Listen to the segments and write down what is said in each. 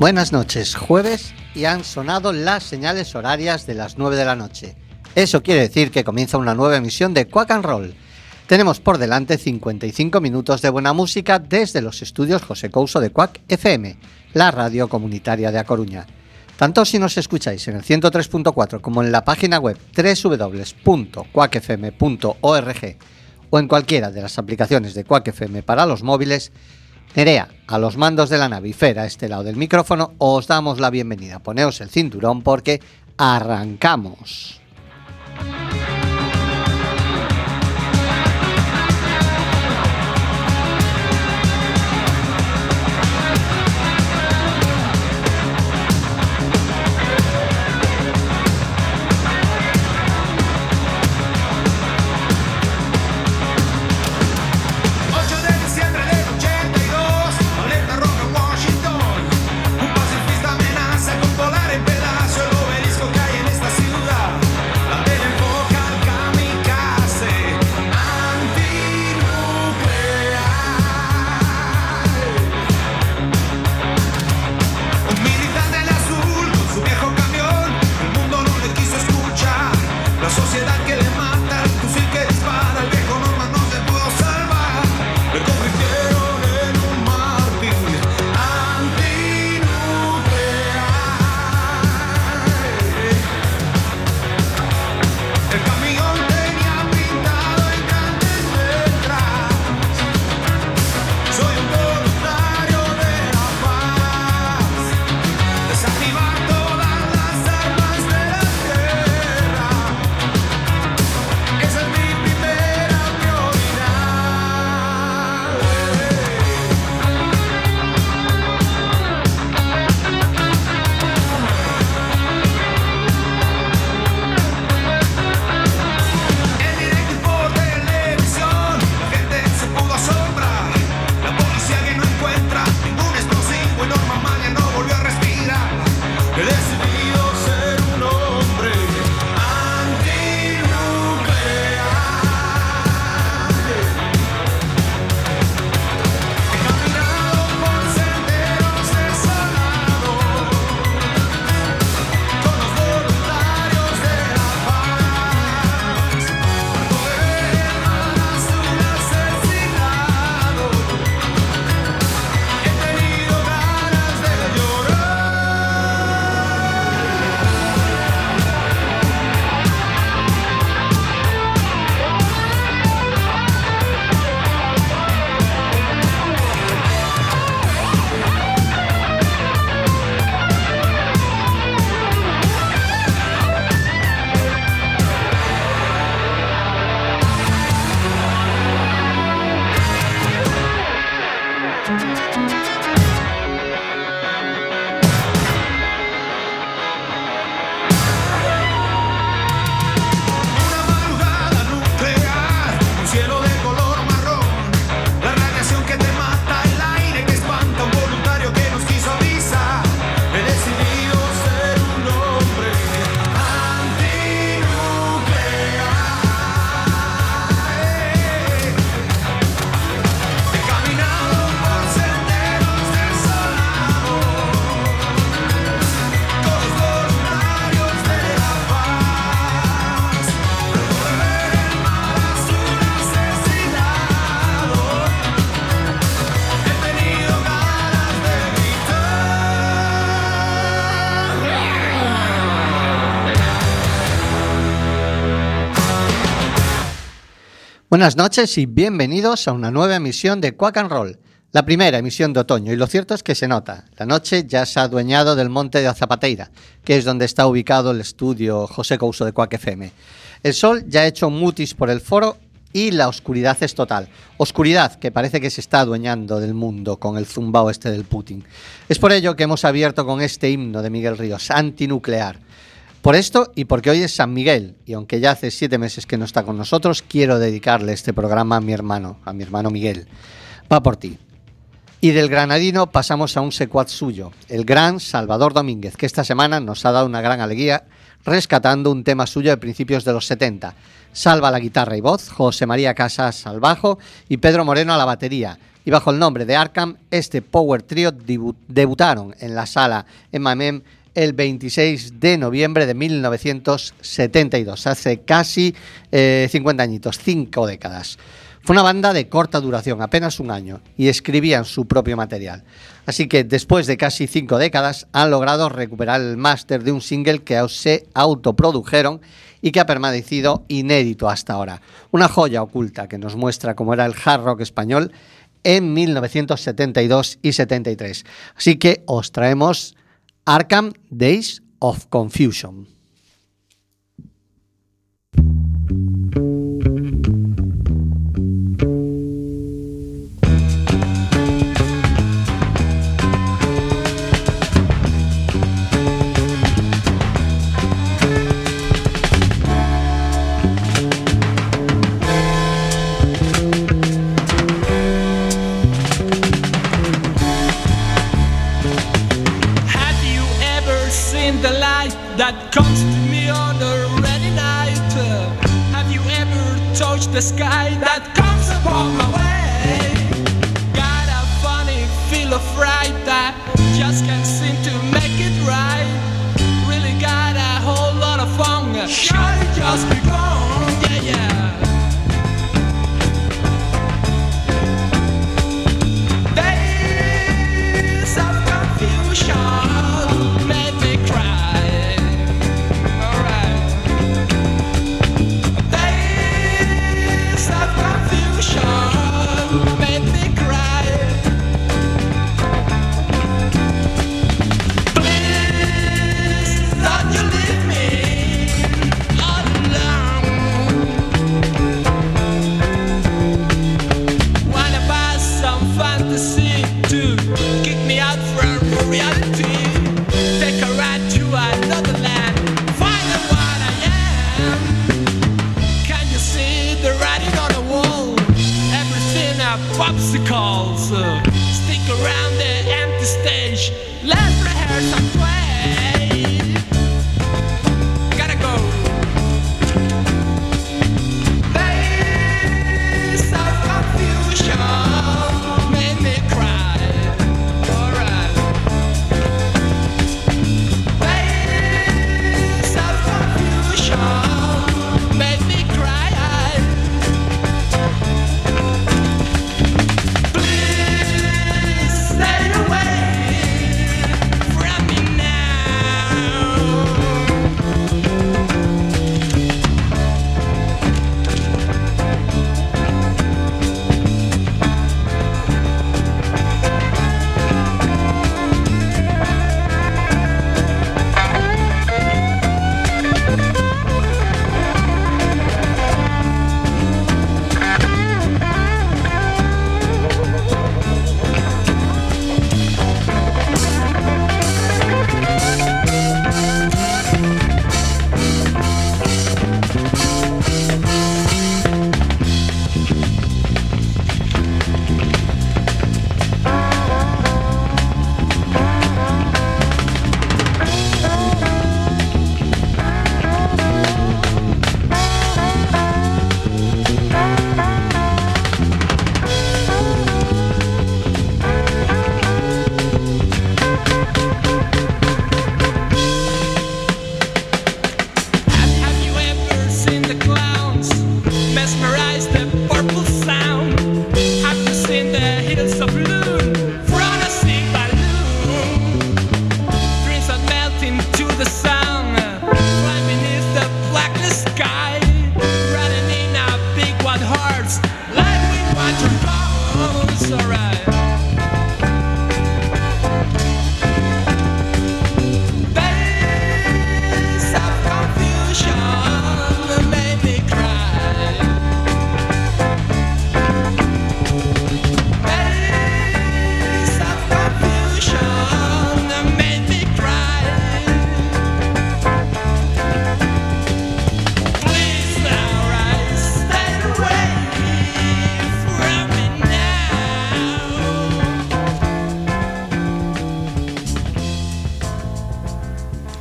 Buenas noches, jueves y han sonado las señales horarias de las 9 de la noche. Eso quiere decir que comienza una nueva emisión de Quack and Roll. Tenemos por delante 55 minutos de buena música desde los estudios José Couso de Quack FM, la radio comunitaria de A Coruña. Tanto si nos escucháis en el 103.4 como en la página web www.quackfm.org o en cualquiera de las aplicaciones de Quack FM para los móviles, Nerea, a los mandos de la Fer a este lado del micrófono, os damos la bienvenida. Poneos el cinturón porque arrancamos. Buenas noches y bienvenidos a una nueva emisión de Quack and Roll, la primera emisión de otoño. Y lo cierto es que se nota, la noche ya se ha adueñado del monte de Azapateira, que es donde está ubicado el estudio José Couso de Quack FM. El sol ya ha hecho mutis por el foro y la oscuridad es total. Oscuridad que parece que se está adueñando del mundo con el zumbao este del Putin. Es por ello que hemos abierto con este himno de Miguel Ríos, antinuclear. Por esto y porque hoy es San Miguel, y aunque ya hace siete meses que no está con nosotros, quiero dedicarle este programa a mi hermano, a mi hermano Miguel. Va por ti. Y del granadino pasamos a un secuad suyo, el gran Salvador Domínguez, que esta semana nos ha dado una gran alegría rescatando un tema suyo de principios de los 70. Salva la guitarra y voz, José María Casas al bajo y Pedro Moreno a la batería. Y bajo el nombre de Arkham, este Power Trio debutaron en la sala MMM el 26 de noviembre de 1972, hace casi eh, 50 añitos, 5 décadas. Fue una banda de corta duración, apenas un año, y escribían su propio material. Así que después de casi cinco décadas han logrado recuperar el máster de un single que se autoprodujeron y que ha permanecido inédito hasta ahora. Una joya oculta que nos muestra cómo era el hard rock español en 1972 y 73. Así que os traemos Arkham Days of Confusion. the sky that comes upon my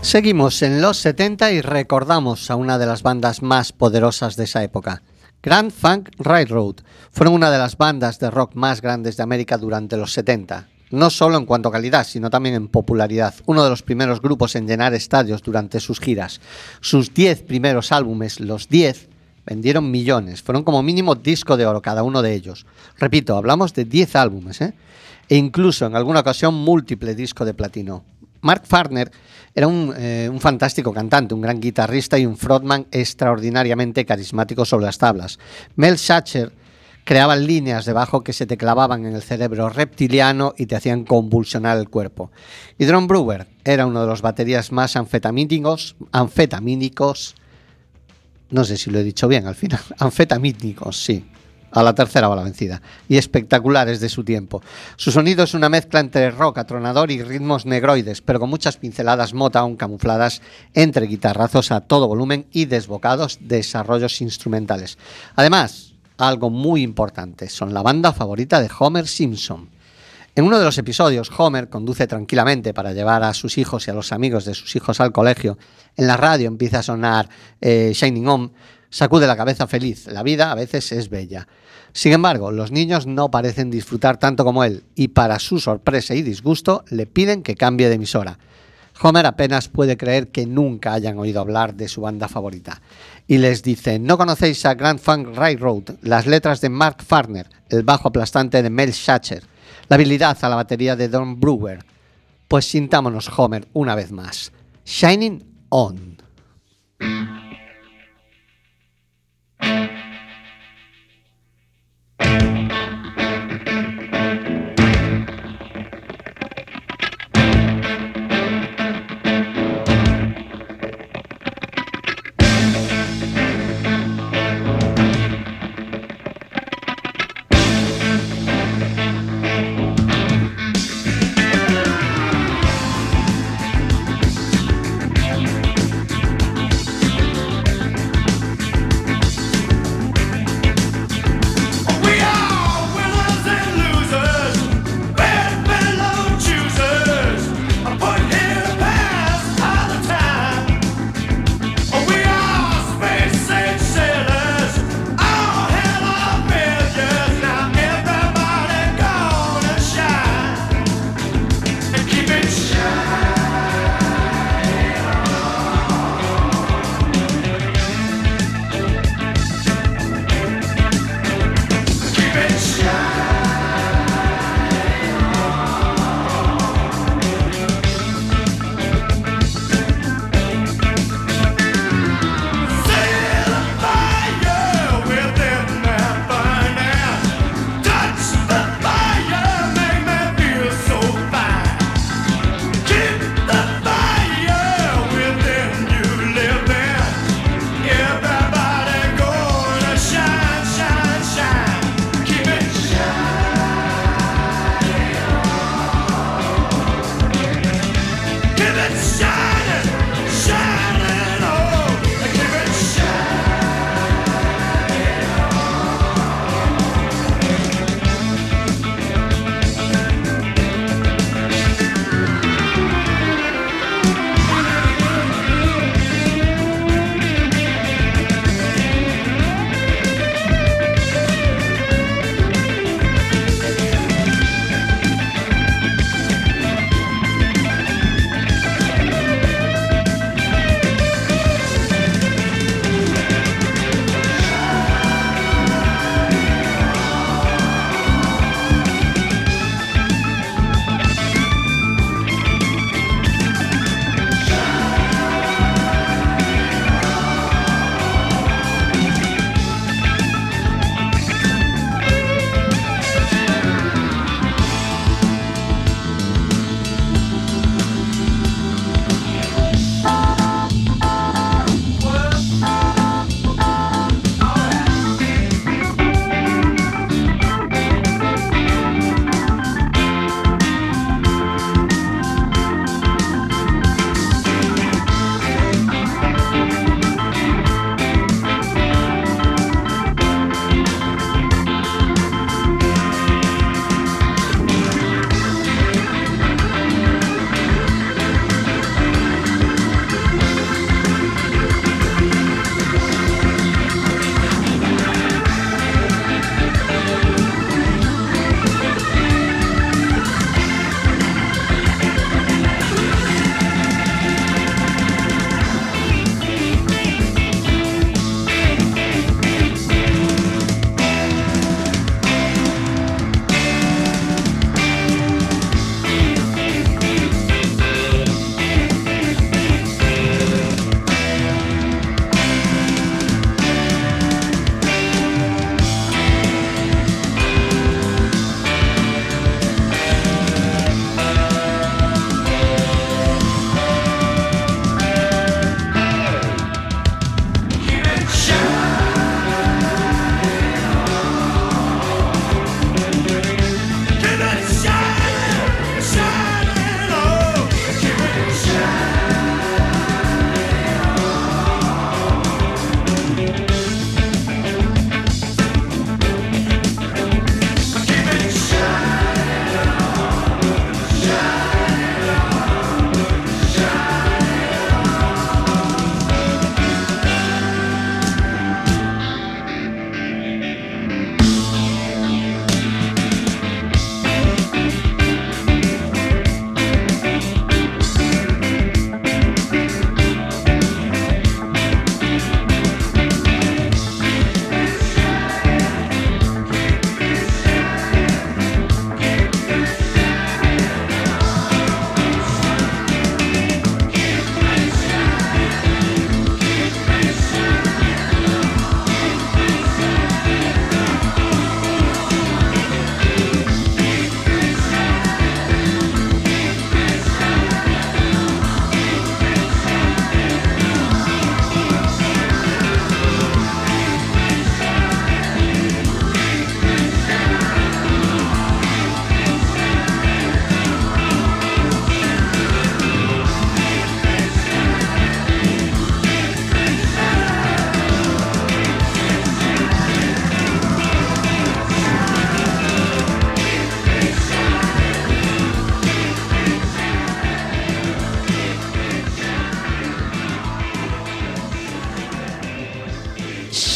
Seguimos en los 70 y recordamos a una de las bandas más poderosas de esa época. Grand Funk Railroad fueron una de las bandas de rock más grandes de América durante los 70, no solo en cuanto a calidad, sino también en popularidad. Uno de los primeros grupos en llenar estadios durante sus giras. Sus 10 primeros álbumes, los 10, vendieron millones, fueron como mínimo disco de oro cada uno de ellos. Repito, hablamos de 10 álbumes, ¿eh? e incluso en alguna ocasión múltiple disco de platino. Mark Farner era un, eh, un, fantástico cantante, un gran guitarrista y un frontman extraordinariamente carismático sobre las tablas. Mel Schacher creaba líneas de bajo que se te clavaban en el cerebro reptiliano y te hacían convulsionar el cuerpo. Y Dron Brewer era uno de los baterías más anfetamínicos, anfetamínicos, no sé si lo he dicho bien al final, anfetamínicos, sí, a la tercera va la vencida, y espectaculares de su tiempo. Su sonido es una mezcla entre rock atronador y ritmos negroides, pero con muchas pinceladas Motown camufladas entre guitarrazos a todo volumen y desbocados desarrollos instrumentales. Además, algo muy importante, son la banda favorita de Homer Simpson. En uno de los episodios, Homer conduce tranquilamente para llevar a sus hijos y a los amigos de sus hijos al colegio. En la radio empieza a sonar eh, Shining On, sacude la cabeza feliz. La vida a veces es bella. Sin embargo, los niños no parecen disfrutar tanto como él y para su sorpresa y disgusto le piden que cambie de emisora. Homer apenas puede creer que nunca hayan oído hablar de su banda favorita. Y les dice, ¿no conocéis a Grand Funk Railroad? Las letras de Mark Farner, el bajo aplastante de Mel Schacher, la habilidad a la batería de Don Brewer. Pues sintámonos, Homer, una vez más. Shining On.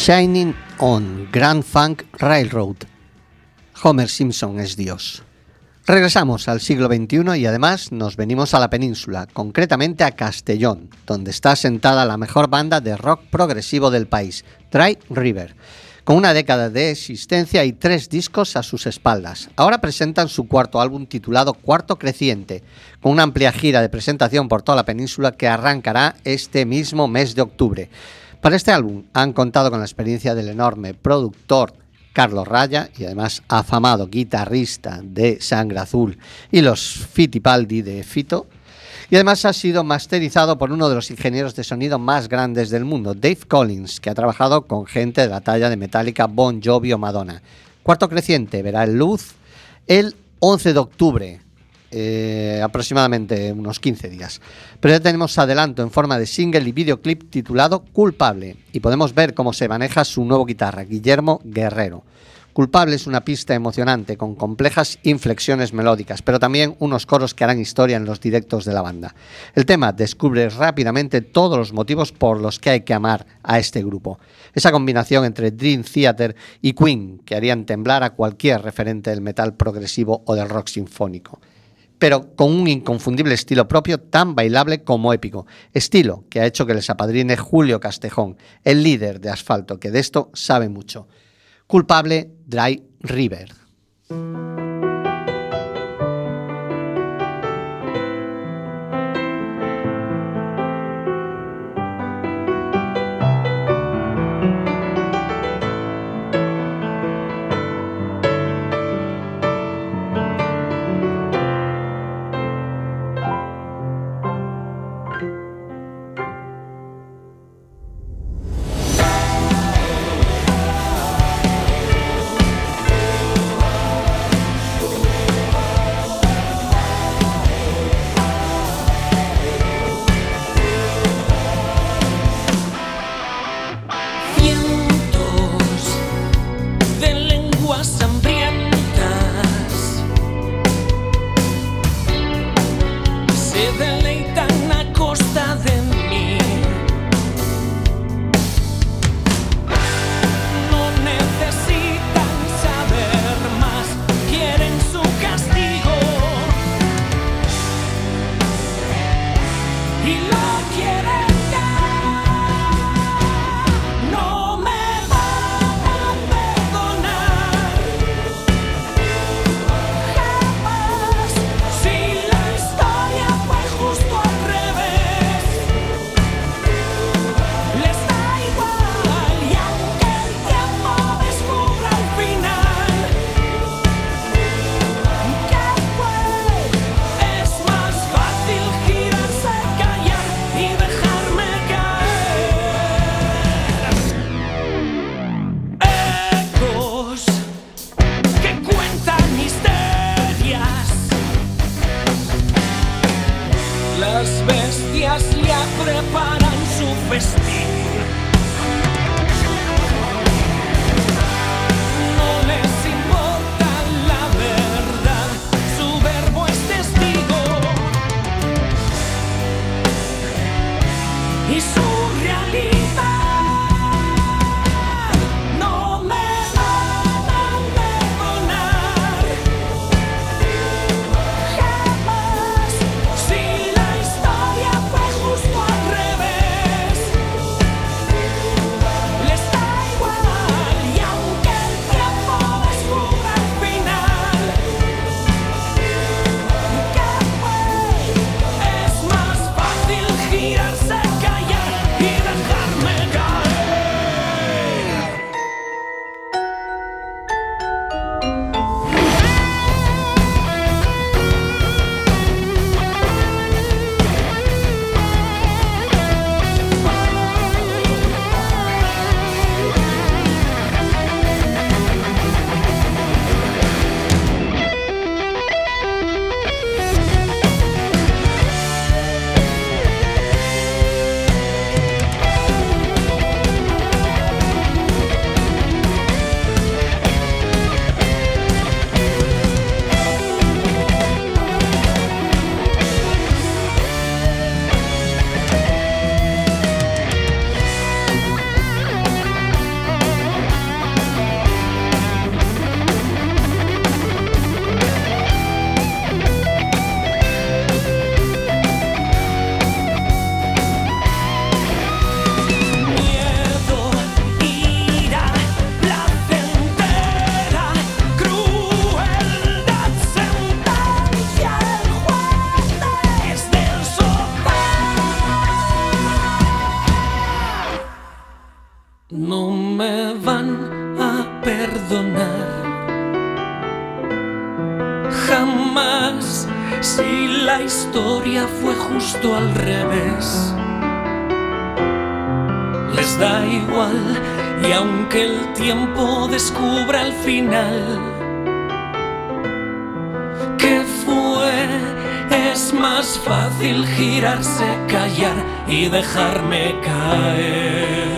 Shining on Grand Funk Railroad. Homer Simpson es Dios. Regresamos al siglo XXI y además nos venimos a la península, concretamente a Castellón, donde está sentada la mejor banda de rock progresivo del país, Dry River. Con una década de existencia y tres discos a sus espaldas. Ahora presentan su cuarto álbum titulado Cuarto Creciente, con una amplia gira de presentación por toda la península que arrancará este mismo mes de octubre. Para este álbum han contado con la experiencia del enorme productor Carlos Raya y además afamado guitarrista de Sangre Azul y los Fittipaldi de Fito. Y además ha sido masterizado por uno de los ingenieros de sonido más grandes del mundo, Dave Collins, que ha trabajado con gente de la talla de Metallica, Bon Jovi o Madonna. Cuarto Creciente verá luz el 11 de octubre, eh, aproximadamente unos 15 días. Pero ya tenemos adelanto en forma de single y videoclip titulado Culpable y podemos ver cómo se maneja su nuevo guitarra, Guillermo Guerrero. Culpable es una pista emocionante con complejas inflexiones melódicas, pero también unos coros que harán historia en los directos de la banda. El tema descubre rápidamente todos los motivos por los que hay que amar a este grupo. Esa combinación entre Dream Theater y Queen que harían temblar a cualquier referente del metal progresivo o del rock sinfónico pero con un inconfundible estilo propio tan bailable como épico. Estilo que ha hecho que les apadrine Julio Castejón, el líder de Asfalto, que de esto sabe mucho. Culpable, Dry River. He's so perdonar. Jamás si la historia fue justo al revés. Les da igual y aunque el tiempo descubra el final, que fue, es más fácil girarse, callar y dejarme caer.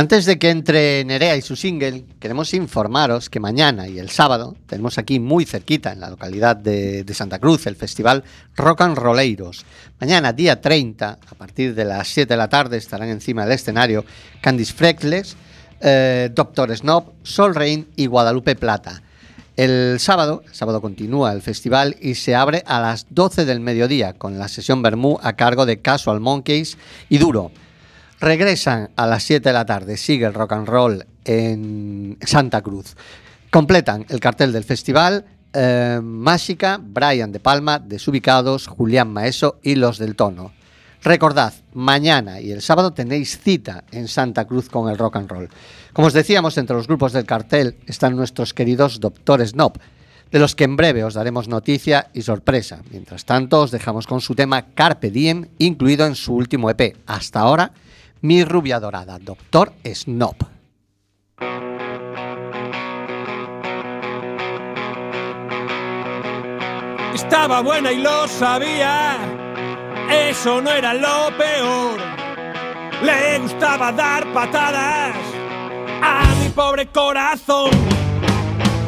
Antes de que entre Nerea y su single, queremos informaros que mañana y el sábado tenemos aquí muy cerquita, en la localidad de, Santa Cruz, el festival Rock and Rolleiros. Mañana, día 30, a partir de las 7 de la tarde, estarán encima del escenario Candice Freckles, eh, Doctor Snob, Sol Rain y Guadalupe Plata. El sábado, el sábado continúa el festival y se abre a las 12 del mediodía con la sesión Bermú a cargo de Casual Monkeys y Duro. Regresan a las 7 de la tarde, sigue el rock and roll en Santa Cruz. Completan el cartel del festival eh, Mágica, Brian de Palma, Desubicados, Julián Maeso y Los del Tono. Recordad, mañana y el sábado tenéis cita en Santa Cruz con el rock and roll. Como os decíamos, entre los grupos del cartel están nuestros queridos Doctor Snob, de los que en breve os daremos noticia y sorpresa. Mientras tanto, os dejamos con su tema Carpe Diem, incluido en su último EP. Hasta ahora, Mi rubia dorada, Doctor Snob. Estaba buena y lo sabía. Eso no era lo peor. Le gustaba dar patadas a mi pobre corazón.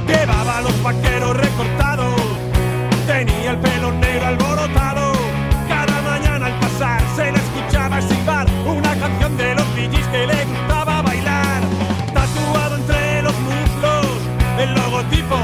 Llevaba los vaqueros recortados. Tenía el pelo negro alborotado. Cada mañana al pasar se que le gustaba bailar. Tatuado entre los muslos el logotipo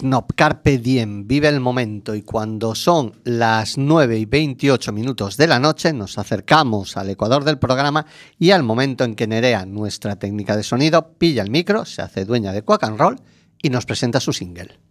Snob, vive el momento y cuando son las 9 y 28 minutos de la noche nos acercamos al ecuador del programa y al momento en que Nerea, nuestra técnica de sonido, pilla el micro, se hace dueña de Quack and Roll y nos presenta su single.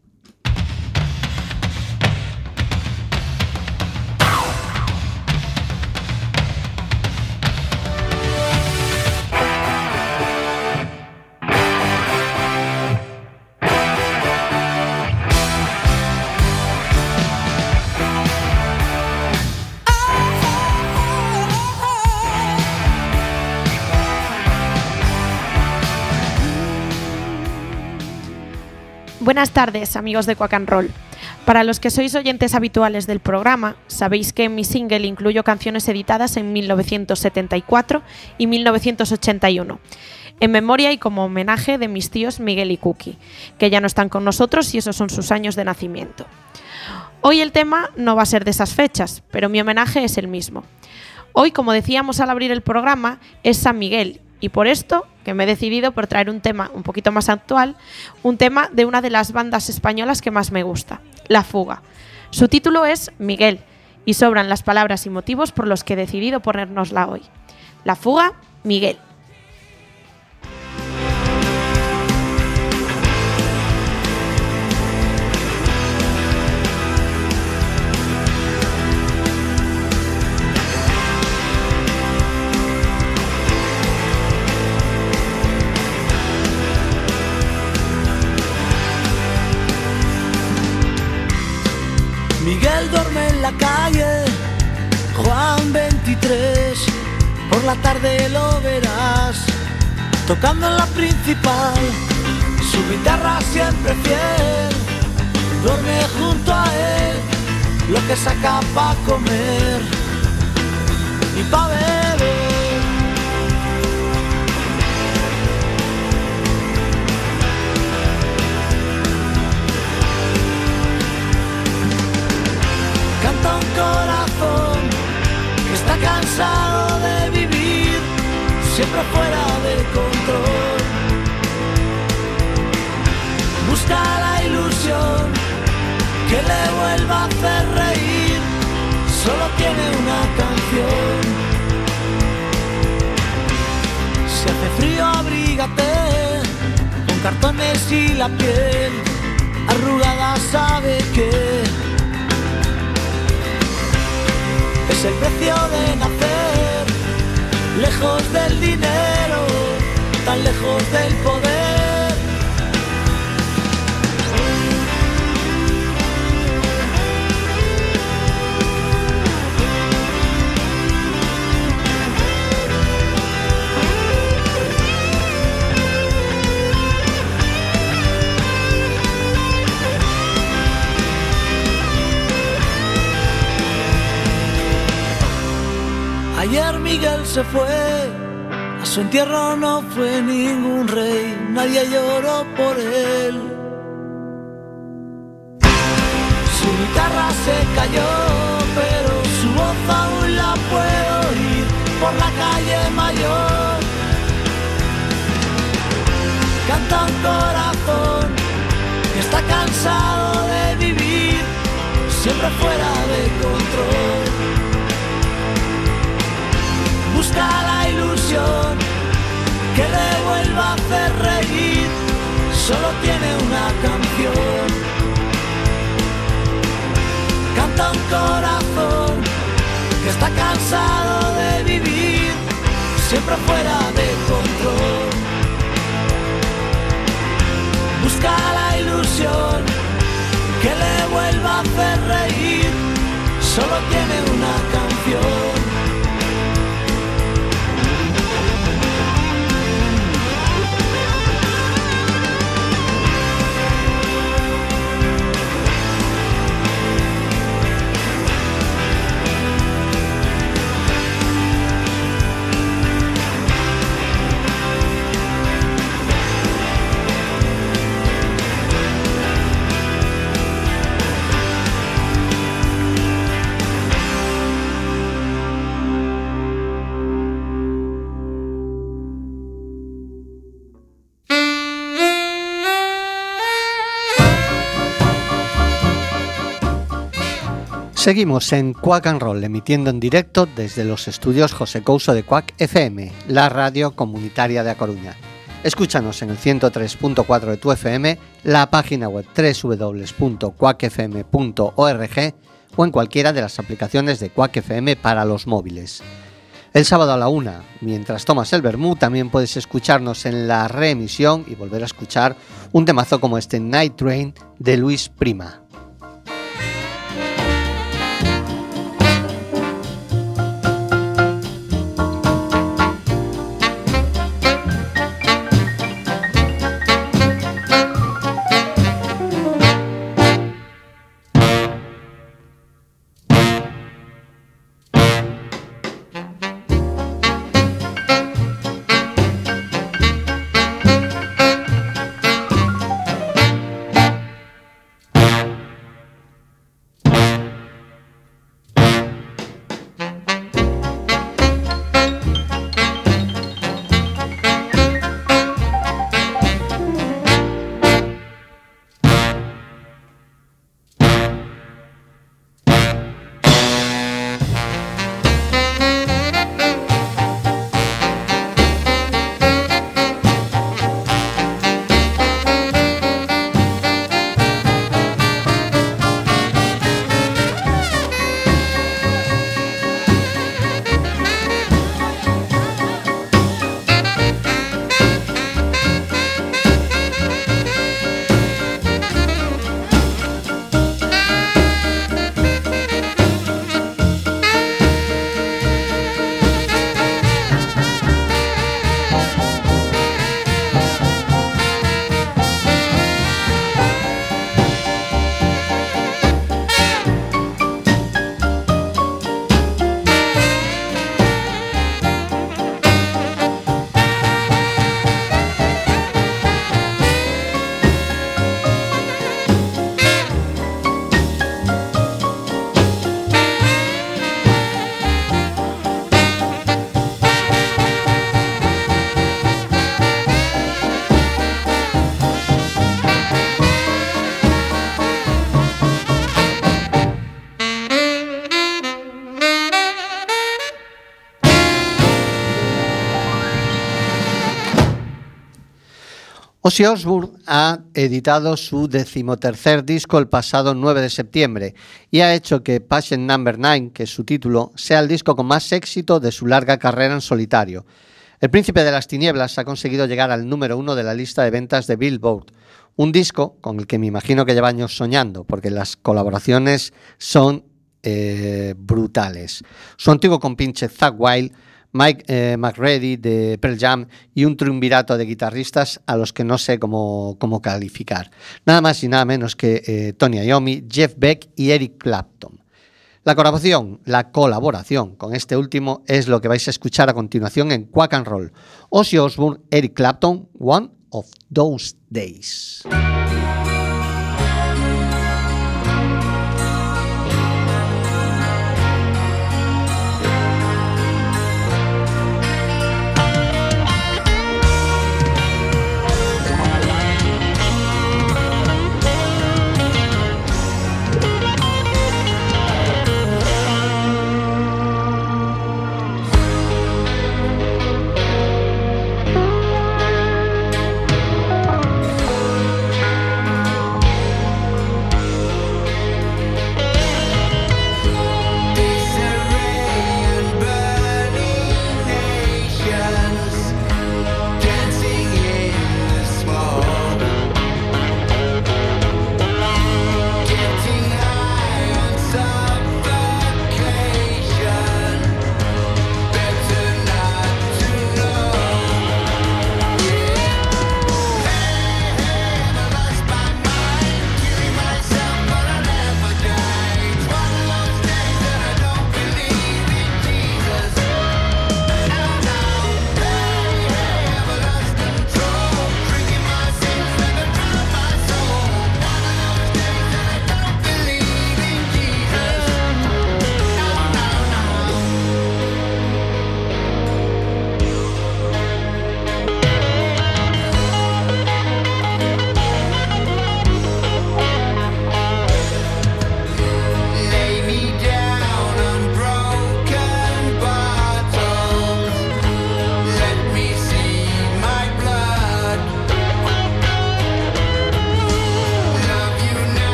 Buenas tardes, amigos de Quack and Roll. Para los que sois oyentes habituales del programa, sabéis que en mi single incluyo canciones editadas en 1974 y 1981, en memoria y como homenaje de mis tíos Miguel y Cookie, que ya no están con nosotros y esos son sus años de nacimiento. Hoy el tema no va a ser de esas fechas, pero mi homenaje es el mismo. Hoy, como decíamos al abrir el programa, es San Miguel y por esto que me he decidido por traer un tema un poquito más actual, un tema de una de las bandas españolas que más me gusta, La Fuga. Su título es Miguel y sobran las palabras y motivos por los que he decidido ponérnosla hoy. La Fuga, Miguel. 23, por la tarde lo verás, tocando en la principal, su guitarra siempre fiel, duerme junto a él, lo que saca pa' comer. Y pa' beber. Canta un corazón de vivir siempre fuera de control. Busca la ilusión que le vuelva a hacer reír. Solo tiene una canción. Si hace frío, abrígate con cartones y la piel arrugada. Sabe que es el precio de nacer, lejos del dinero, tan lejos del poder. Se fue, a su entierro no fue ningún rey, nadie lloró por él. Su guitarra se cayó, pero su voz aún la puedo oír por la calle mayor. Canta un corazón que está cansado de vivir siempre fuera de control busca la ilusión que le vuelva a hacer reír. Solo tiene una canción. Canta un corazón que está cansado de vivir siempre fuera de control. Seguimos en Quack and Roll, emitiendo en directo desde los estudios José Couso de Quack FM, la radio comunitaria de A Coruña. Escúchanos en el 103.4 de tu FM, la página web www.quackfm.org o en cualquiera de las aplicaciones de Quack FM para los móviles. El sábado a la una, mientras tomas el vermú, también puedes escucharnos en la reemisión y volver a escuchar un temazo como este Night Train de Luis Prima. Ozzy Osbourne ha editado su decimotercer disco el pasado 9 de septiembre y ha hecho que Patient Number 9, que es su título, sea el disco con más éxito de su larga carrera en solitario. El Príncipe de las Tinieblas ha conseguido llegar al número uno de la lista de ventas de Billboard, un disco con el que me imagino que lleva años soñando, porque las colaboraciones son eh, brutales. Su antiguo compinche Zack Wild Mike eh, McReady de Pearl Jam y un triunvirato de guitarristas a los que no sé cómo, cómo calificar. Nada más y nada menos que eh, Tony Iommi, Jeff Beck y Eric Clapton. La colaboración, la colaboración con este último es lo que vais a escuchar a continuación en Quack and Roll. Ozzy Osbourne, Eric Clapton, One of Those Days.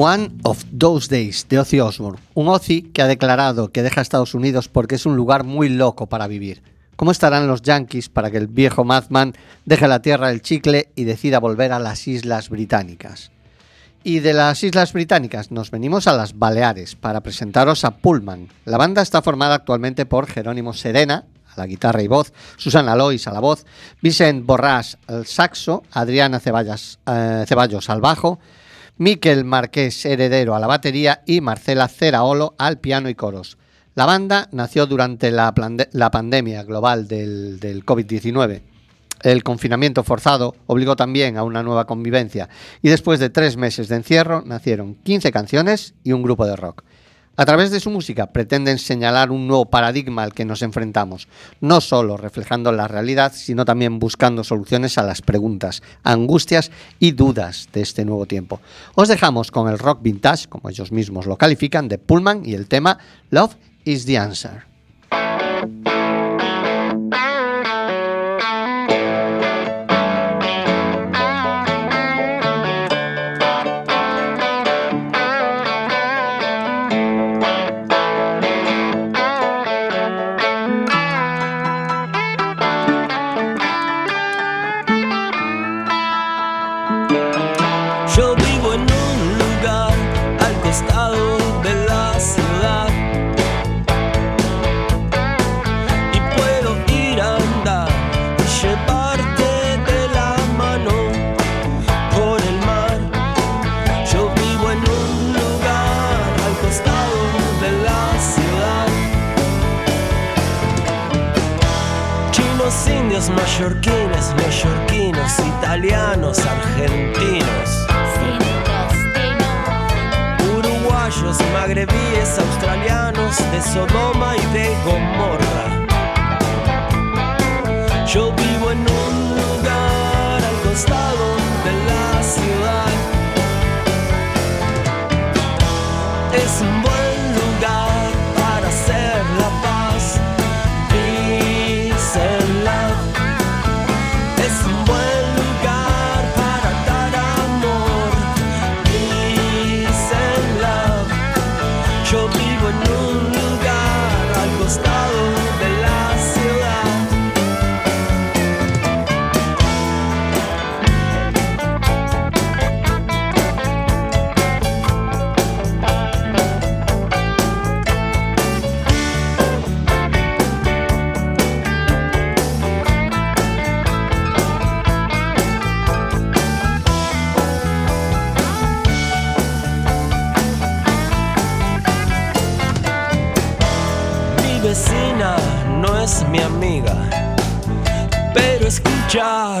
One of Those Days de Ozzy Osbourne, un Ozzy que ha declarado que deja Estados Unidos porque es un lugar muy loco para vivir. ¿Cómo estarán los Yankees para que el viejo Madman deje la tierra del chicle y decida volver a las Islas Británicas? Y de las Islas Británicas nos venimos a las Baleares para presentaros a Pullman. La banda está formada actualmente por Jerónimo Serena, a la guitarra y voz, Susana Lois a la voz, Vicent Borràs al saxo, Adriana Ceballos, eh, Ceballos al bajo, Miquel Marqués Heredero a la batería y Marcela Ceraolo al piano y coros. La banda nació durante la, pandemia global del, del COVID-19. El confinamiento forzado obligó también a una nueva convivencia y después de tres meses de encierro nacieron 15 canciones y un grupo de rock. A través de su música pretenden señalar un nuevo paradigma al que nos enfrentamos, no solo reflejando la realidad, sino también buscando soluciones a las preguntas, angustias y dudas de este nuevo tiempo. Os dejamos con el rock vintage, como ellos mismos lo califican, de Pullman y el tema Love is the Answer. Indios, mallorquines, neoyorquinos, italianos, argentinos. Uruguayos, magrebíes, australianos, de Sodoma y de Gomorra. Yo vivo en un lugar al costado de la ciudad. Es un buen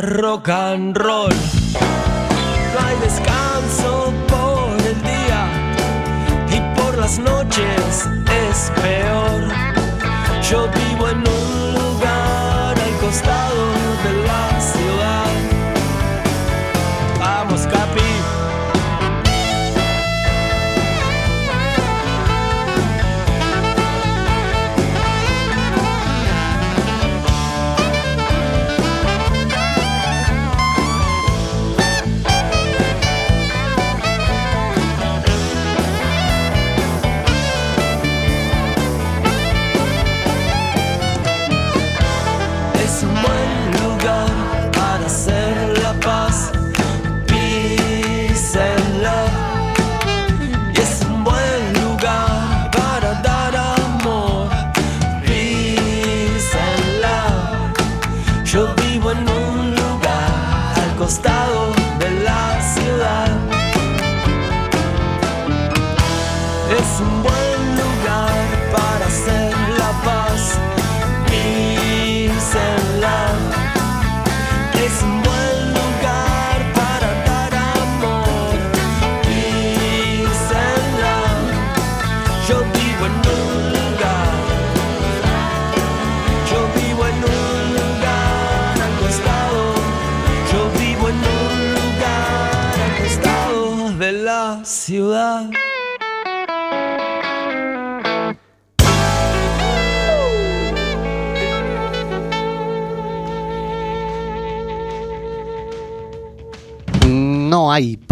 rock and roll.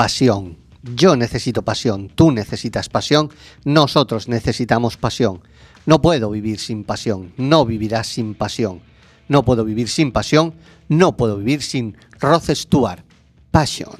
pasión. Yo necesito pasión, tú necesitas pasión, nosotros necesitamos pasión. No puedo vivir sin pasión, no vivirás sin pasión. No puedo vivir sin pasión, no puedo vivir sin Roth Stewart. Pasión.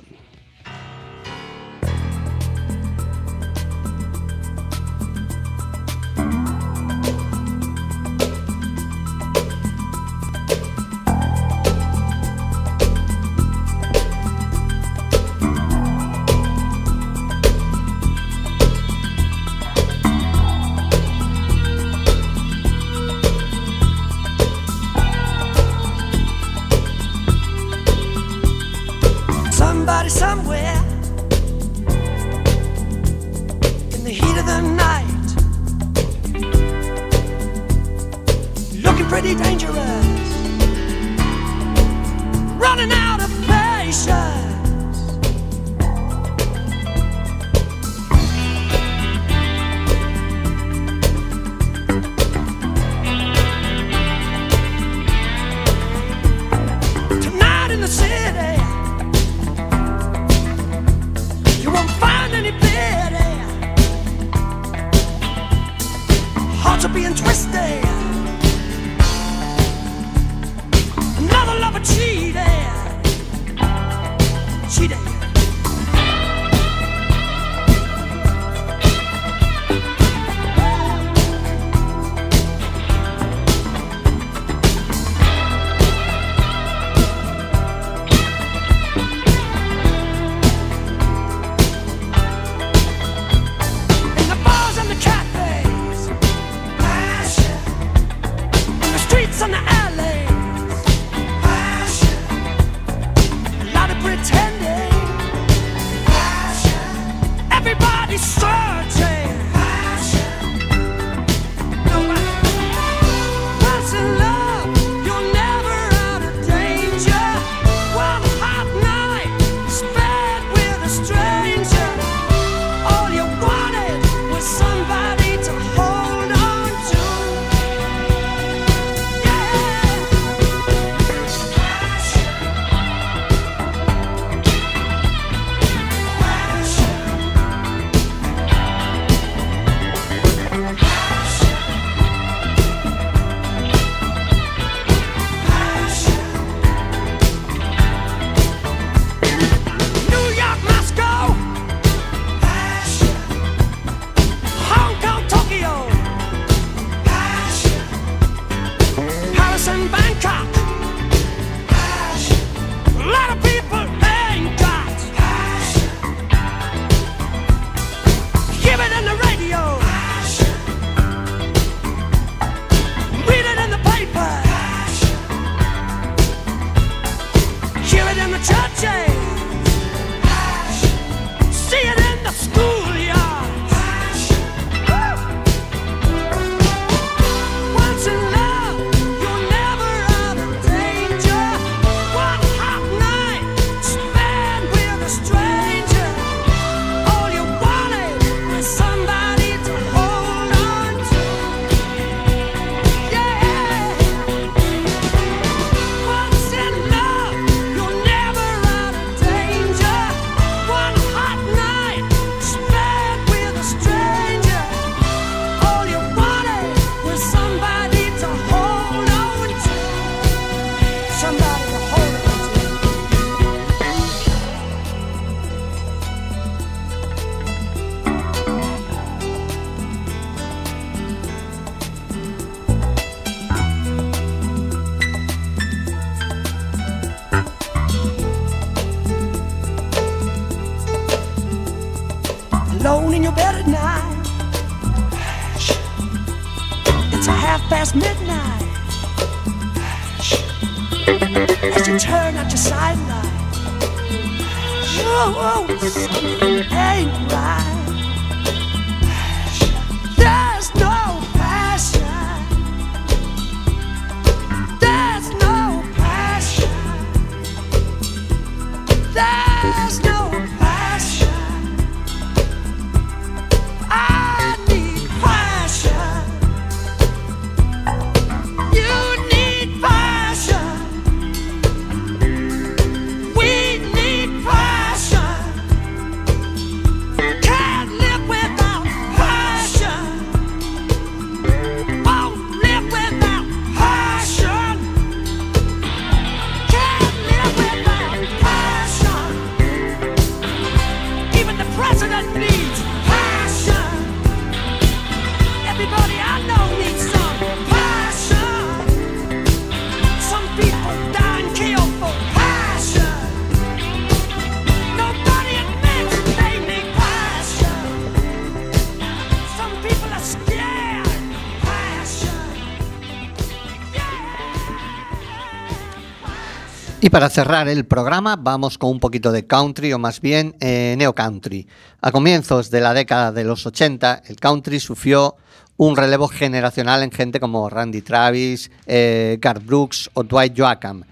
Para cerrar el programa vamos con un poquito de country o más bien eh, neo country. A comienzos de la década de los 80 el country sufrió un relevo generacional en gente como Randy Travis, eh, Garth Brooks o Dwight Joachim.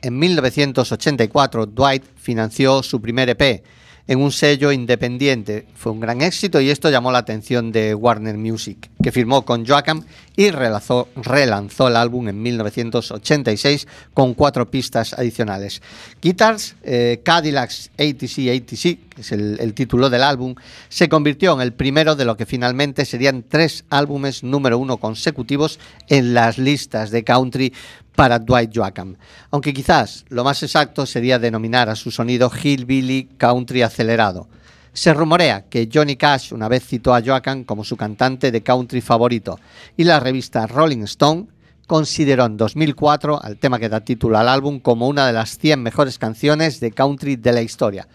En 1984 Dwight financió su primer EP en un sello independiente. Fue un gran éxito y esto llamó la atención de Warner Music, que firmó con Joachim y relanzó, el álbum en 1986 con cuatro pistas adicionales. Guitars, eh, Cadillacs ATC ATC, que es el título del álbum, se convirtió en el primero de lo que finalmente serían tres álbumes número uno consecutivos en las listas de country para Dwight Joachim, aunque quizás lo más exacto sería denominar a su sonido hillbilly country acelerado. Se rumorea que Johnny Cash una vez citó a Joachim como su cantante de country favorito y la revista Rolling Stone consideró en 2004 al tema que da título al álbum como una de las 100 mejores canciones de country de la historia.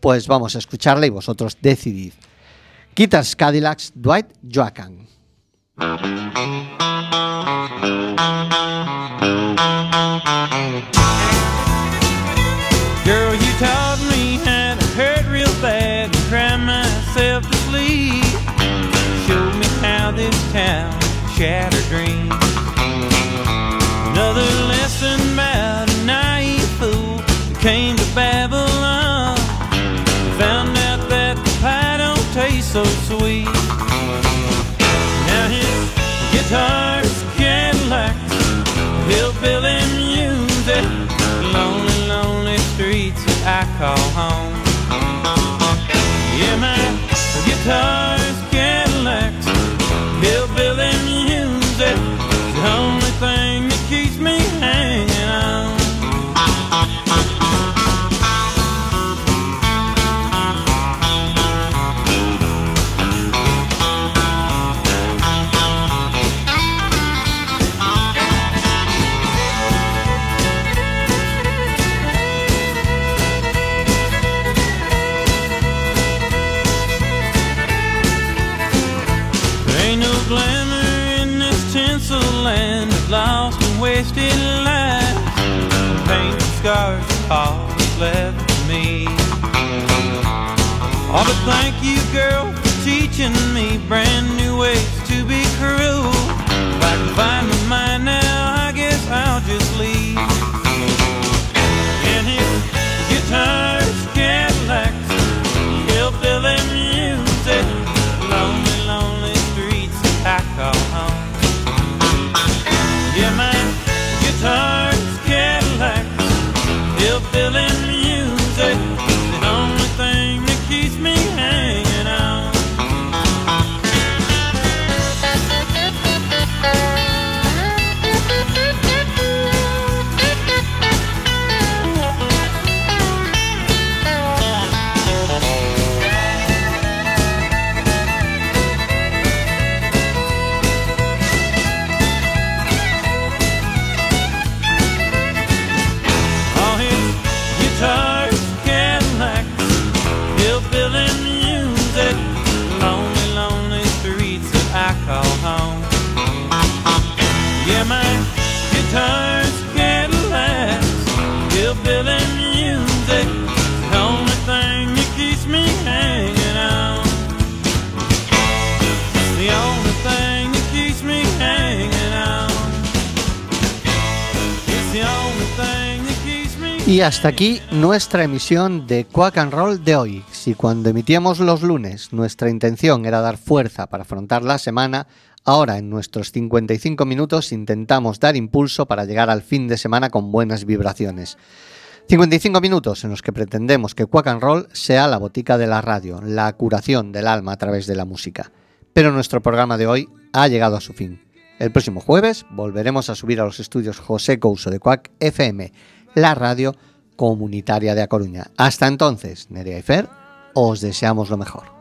Pues vamos a escucharla y vosotros decidid. Guitars Cadillacs, Dwight Joachim. Girl, guitar's Y hasta aquí nuestra emisión de Quack and Roll de hoy. Si cuando emitíamos los lunes nuestra intención era dar fuerza para afrontar la semana, ahora en nuestros 55 minutos intentamos dar impulso para llegar al fin de semana con buenas vibraciones. 55 minutos en los que pretendemos que Quack and Roll sea la botica de la radio, la curación del alma a través de la música. Pero nuestro programa de hoy ha llegado a su fin. El próximo jueves volveremos a subir a los estudios José Couso de Quack FM, la radio comunitaria de A Coruña. Hasta entonces, Nerea y Fer, os deseamos lo mejor.